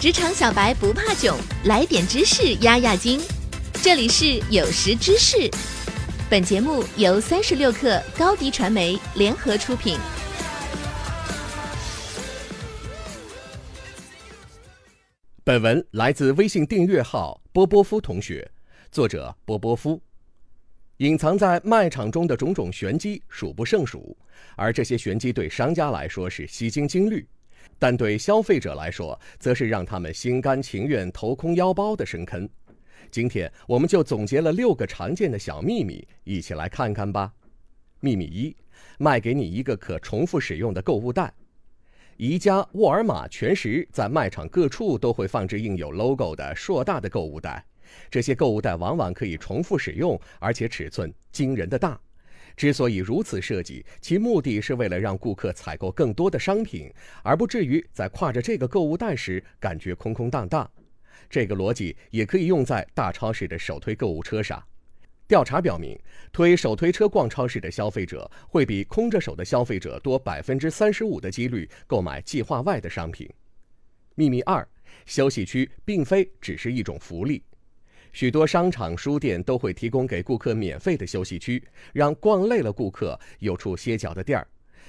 职场小白不怕囧，来点知识压压惊。这里是有识知识，本节目由三十六克高低传媒联合出品。本文来自微信订阅号波波夫同学，作者波波夫。隐藏在卖场中的种种玄机数不胜数，而这些玄机对商家来说是吸金金律。但对消费者来说，则是让他们心甘情愿掏空腰包的深坑。今天，我们就总结了六个常见的小秘密，一起来看看吧。秘密一：卖给你一个可重复使用的购物袋。宜家、沃尔玛、全食在卖场各处都会放置印有 logo 的硕大的购物袋，这些购物袋往往可以重复使用，而且尺寸惊人的大。之所以如此设计，其目的是为了让顾客采购更多的商品，而不至于在挎着这个购物袋时感觉空空荡荡。这个逻辑也可以用在大超市的手推购物车上。调查表明，推手推车逛超市的消费者会比空着手的消费者多百分之三十五的几率购买计划外的商品。秘密二：休息区并非只是一种福利。许多商场、书店都会提供给顾客免费的休息区，让逛累了顾客有处歇脚的地儿。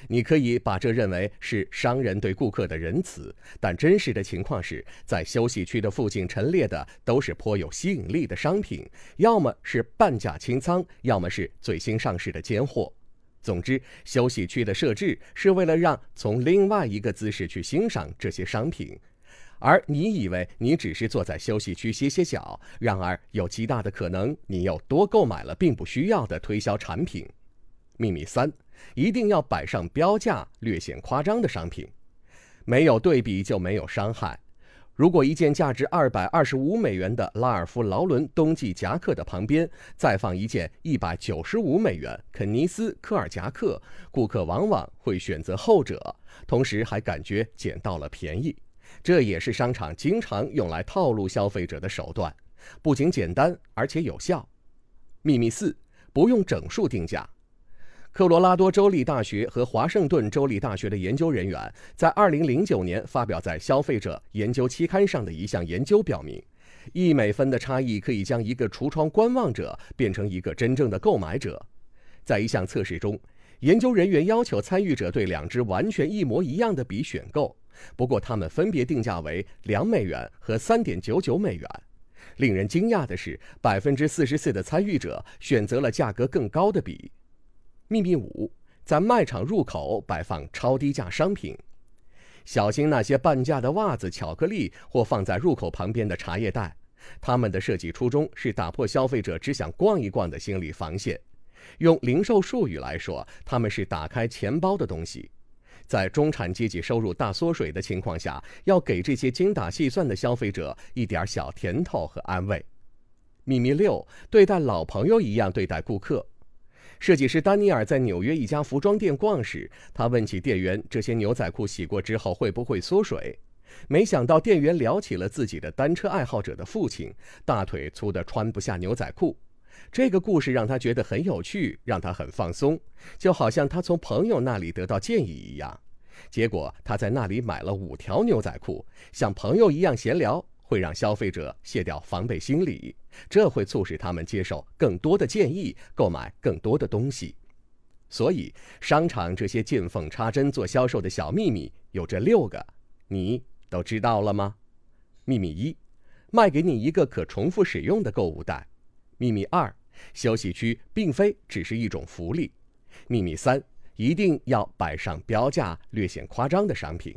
你可以把这认为是商人对顾客的仁慈，但真实的情况是在休息区的附近陈列的都是颇有吸引力的商品，要么是半价清仓，要么是最新上市的尖货。总之，休息区的设置是为了让从另外一个姿势去欣赏这些商品。而你以为你只是坐在休息区歇歇脚，然而有极大的可能你又多购买了并不需要的推销产品。秘密三：一定要摆上标价略显夸张的商品，没有对比就没有伤害。如果一件价值二百二十五美元的拉尔夫劳伦冬季夹克的旁边再放一件一百九十五美元肯尼斯科尔夹克，顾客往往会选择后者，同时还感觉捡到了便宜。这也是商场经常用来套路消费者的手段，不仅简单而且有效。秘密四：不用整数定价。科罗拉多州立大学和华盛顿州立大学的研究人员在2009年发表在《消费者研究》期刊上的一项研究表明，一美分的差异可以将一个橱窗观望者变成一个真正的购买者。在一项测试中，研究人员要求参与者对两支完全一模一样的笔选购。不过，他们分别定价为两美元和三点九九美元。令人惊讶的是，百分之四十四的参与者选择了价格更高的笔。秘密五：在卖场入口摆放超低价商品，小心那些半价的袜子、巧克力或放在入口旁边的茶叶袋。他们的设计初衷是打破消费者只想逛一逛的心理防线。用零售术语来说，他们是打开钱包的东西。在中产阶级收入大缩水的情况下，要给这些精打细算的消费者一点小甜头和安慰。秘密六：对待老朋友一样对待顾客。设计师丹尼尔在纽约一家服装店逛时，他问起店员：“这些牛仔裤洗过之后会不会缩水？”没想到店员聊起了自己的单车爱好者的父亲，大腿粗得穿不下牛仔裤。这个故事让他觉得很有趣，让他很放松，就好像他从朋友那里得到建议一样。结果他在那里买了五条牛仔裤，像朋友一样闲聊，会让消费者卸掉防备心理，这会促使他们接受更多的建议，购买更多的东西。所以，商场这些见缝插针做销售的小秘密有这六个，你都知道了吗？秘密一：卖给你一个可重复使用的购物袋。秘密二：休息区并非只是一种福利。秘密三：一定要摆上标价略显夸张的商品。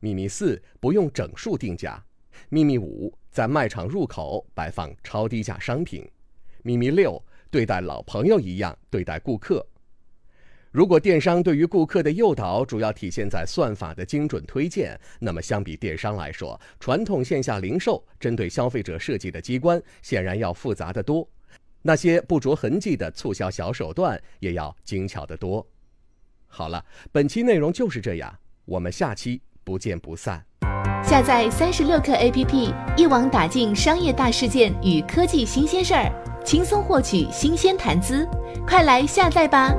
秘密四：不用整数定价。秘密五：在卖场入口摆放超低价商品。秘密六：对待老朋友一样对待顾客。如果电商对于顾客的诱导主要体现在算法的精准推荐，那么相比电商来说，传统线下零售针对消费者设计的机关显然要复杂得多。那些不着痕迹的促销小手段也要精巧得多。好了，本期内容就是这样，我们下期不见不散。下载三十六课 APP，一网打尽商业大事件与科技新鲜事儿，轻松获取新鲜谈资。快来下载吧！